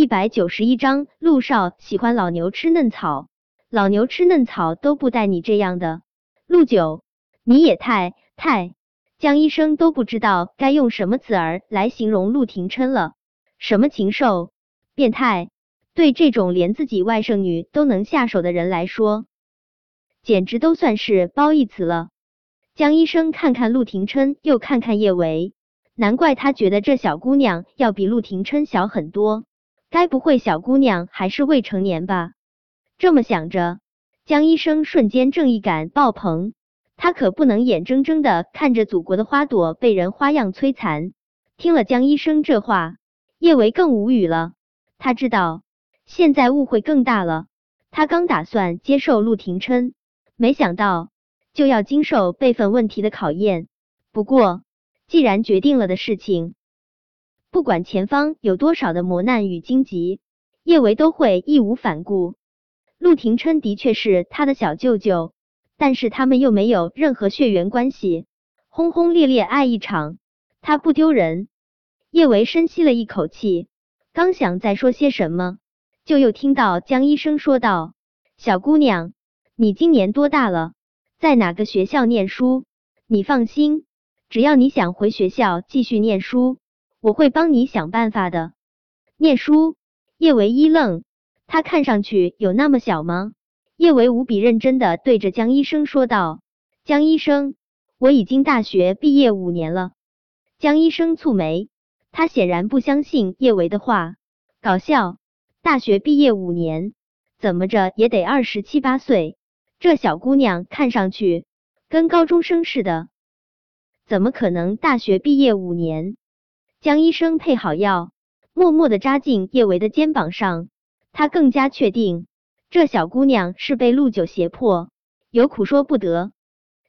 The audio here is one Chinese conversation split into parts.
一百九十一章，陆少喜欢老牛吃嫩草，老牛吃嫩草都不带你这样的。陆九，你也太太……江医生都不知道该用什么词儿来形容陆廷琛了。什么禽兽、变态？对这种连自己外甥女都能下手的人来说，简直都算是褒义词了。江医生看看陆廷琛，又看看叶维，难怪他觉得这小姑娘要比陆廷琛小很多。该不会小姑娘还是未成年吧？这么想着，江医生瞬间正义感爆棚。他可不能眼睁睁的看着祖国的花朵被人花样摧残。听了江医生这话，叶维更无语了。他知道现在误会更大了。他刚打算接受陆廷琛，没想到就要经受辈分问题的考验。不过，既然决定了的事情，不管前方有多少的磨难与荆棘，叶维都会义无反顾。陆廷琛的确是他的小舅舅，但是他们又没有任何血缘关系，轰轰烈烈爱一场，他不丢人。叶维深吸了一口气，刚想再说些什么，就又听到江医生说道：“小姑娘，你今年多大了？在哪个学校念书？你放心，只要你想回学校继续念书。”我会帮你想办法的。念书，叶维一愣，他看上去有那么小吗？叶维无比认真的对着江医生说道：“江医生，我已经大学毕业五年了。”江医生蹙眉，他显然不相信叶维的话，搞笑，大学毕业五年，怎么着也得二十七八岁，这小姑娘看上去跟高中生似的，怎么可能大学毕业五年？江医生配好药，默默的扎进叶维的肩膀上。他更加确定，这小姑娘是被陆九胁迫，有苦说不得。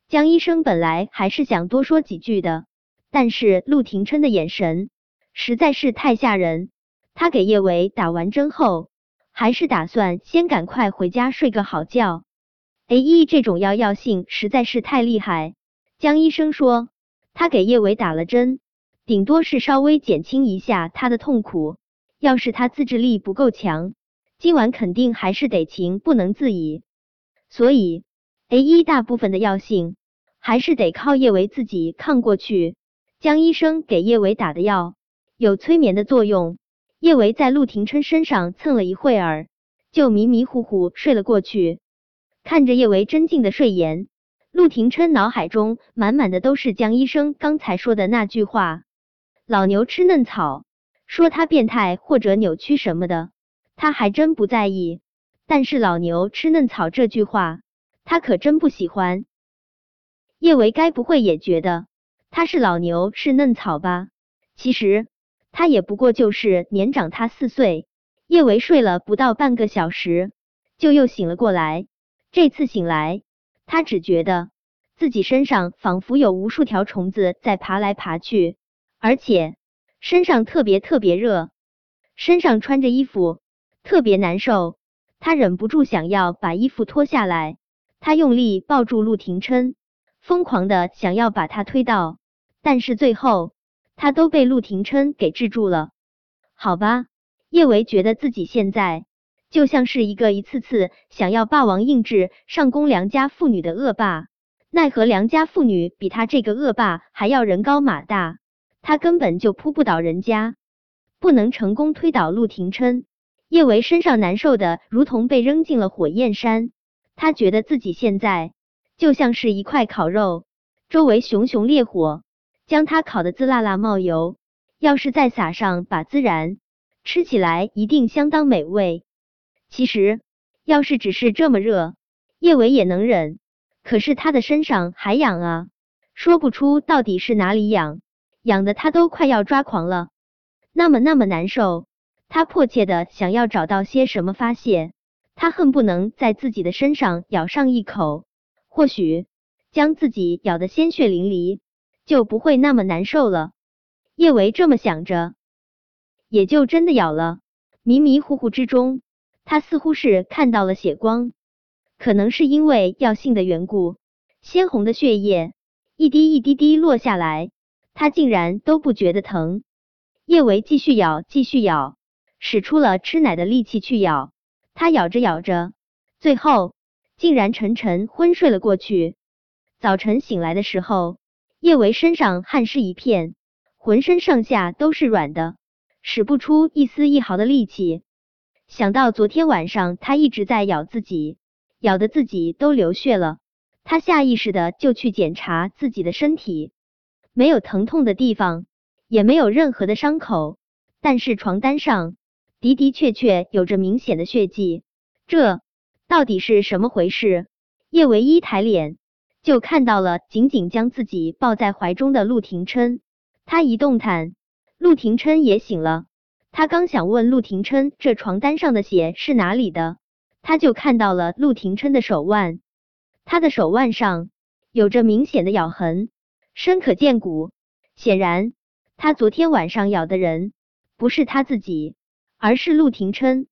江医生本来还是想多说几句的，但是陆廷琛的眼神实在是太吓人。他给叶维打完针后，还是打算先赶快回家睡个好觉。A 这种药药性实在是太厉害。江医生说，他给叶维打了针。顶多是稍微减轻一下他的痛苦，要是他自制力不够强，今晚肯定还是得情不能自已。所以 A 一大部分的药性还是得靠叶维自己抗过去。江医生给叶维打的药有催眠的作用，叶维在陆廷琛身上蹭了一会儿，就迷迷糊糊睡了过去。看着叶维真静的睡颜，陆廷琛脑海中满满的都是江医生刚才说的那句话。老牛吃嫩草，说他变态或者扭曲什么的，他还真不在意。但是老牛吃嫩草这句话，他可真不喜欢。叶维该不会也觉得他是老牛是嫩草吧？其实他也不过就是年长他四岁。叶维睡了不到半个小时，就又醒了过来。这次醒来，他只觉得自己身上仿佛有无数条虫子在爬来爬去。而且身上特别特别热，身上穿着衣服特别难受，他忍不住想要把衣服脱下来。他用力抱住陆廷琛，疯狂的想要把他推倒，但是最后他都被陆廷琛给制住了。好吧，叶维觉得自己现在就像是一个一次次想要霸王硬质上攻良家妇女的恶霸，奈何良家妇女比他这个恶霸还要人高马大。他根本就扑不倒人家，不能成功推倒陆廷琛。叶维身上难受的如同被扔进了火焰山，他觉得自己现在就像是一块烤肉，周围熊熊烈火将他烤得滋啦啦冒油。要是再撒上把孜然，吃起来一定相当美味。其实，要是只是这么热，叶维也能忍。可是他的身上还痒啊，说不出到底是哪里痒。痒的他都快要抓狂了，那么那么难受，他迫切的想要找到些什么发泄，他恨不能在自己的身上咬上一口，或许将自己咬得鲜血淋漓，就不会那么难受了。叶维这么想着，也就真的咬了。迷迷糊糊之中，他似乎是看到了血光，可能是因为药性的缘故，鲜红的血液一滴一滴滴落下来。他竟然都不觉得疼，叶维继续咬，继续咬，使出了吃奶的力气去咬。他咬着咬着，最后竟然沉沉昏睡了过去。早晨醒来的时候，叶维身上汗湿一片，浑身上下都是软的，使不出一丝一毫的力气。想到昨天晚上他一直在咬自己，咬得自己都流血了，他下意识的就去检查自己的身体，没有疼痛的地方，也没有任何的伤口，但是床单上的的确确有着明显的血迹，这到底是什么回事？叶唯一抬脸就看到了紧紧将自己抱在怀中的陆廷琛，他一动弹，陆廷琛也醒了。他刚想问陆廷琛这床单上的血是哪里的，他就看到了陆廷琛的手腕，他的手腕上有着明显的咬痕，深可见骨。显然，他昨天晚上咬的人不是他自己，而是陆廷琛。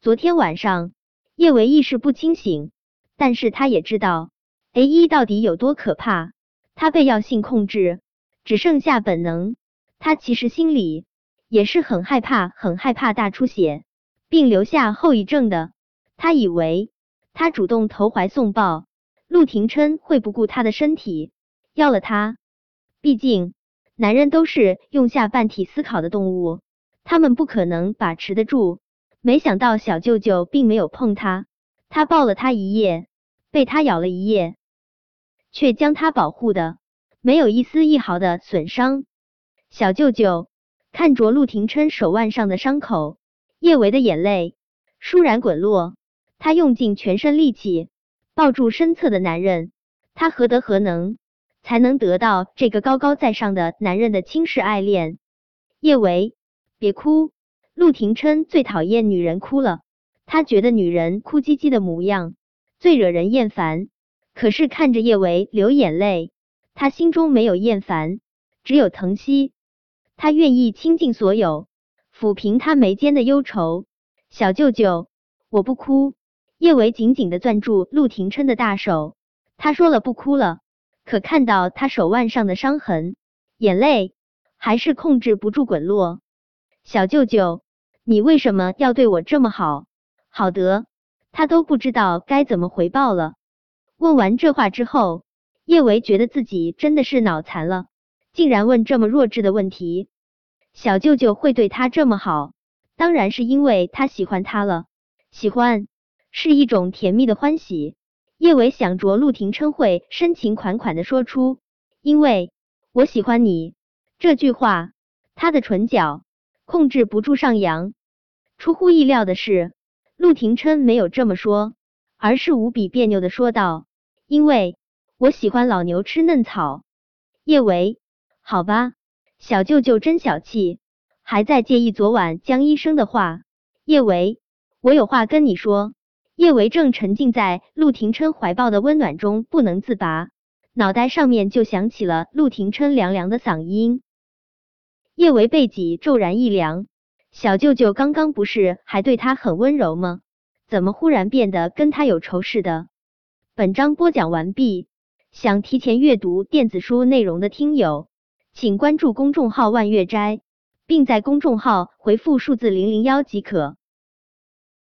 昨天晚上，叶维意识不清醒，但是他也知道 A 一到底有多可怕。他被药性控制，只剩下本能。他其实心里。也是很害怕，很害怕大出血并留下后遗症的。他以为他主动投怀送抱，陆廷琛会不顾他的身体要了他。毕竟男人都是用下半体思考的动物，他们不可能把持得住。没想到小舅舅并没有碰他，他抱了他一夜，被他咬了一夜，却将他保护的没有一丝一毫的损伤。小舅舅。看着陆廷琛手腕上的伤口，叶维的眼泪倏然滚落。他用尽全身力气抱住身侧的男人，他何德何能才能得到这个高高在上的男人的轻视爱恋？叶维，别哭！陆廷琛最讨厌女人哭了，他觉得女人哭唧唧的模样最惹人厌烦。可是看着叶维流眼泪，他心中没有厌烦，只有疼惜。他愿意倾尽所有，抚平他眉间的忧愁。小舅舅，我不哭。叶维紧紧的攥住陆廷琛的大手，他说了不哭了，可看到他手腕上的伤痕，眼泪还是控制不住滚落。小舅舅，你为什么要对我这么好？好得他都不知道该怎么回报了。问完这话之后，叶维觉得自己真的是脑残了。竟然问这么弱智的问题，小舅舅会对他这么好，当然是因为他喜欢他了。喜欢是一种甜蜜的欢喜。叶伟想着陆廷琛会深情款款的说出“因为我喜欢你”这句话，他的唇角控制不住上扬。出乎意料的是，陆廷琛没有这么说，而是无比别扭的说道：“因为我喜欢老牛吃嫩草。”叶维。好吧，小舅舅真小气，还在介意昨晚江医生的话。叶维，我有话跟你说。叶维正沉浸在陆廷琛怀抱的温暖中不能自拔，脑袋上面就响起了陆廷琛凉凉的嗓音。叶维背脊骤然一凉，小舅舅刚刚不是还对他很温柔吗？怎么忽然变得跟他有仇似的？本章播讲完毕，想提前阅读电子书内容的听友。请关注公众号“万月斋”，并在公众号回复数字零零幺即可。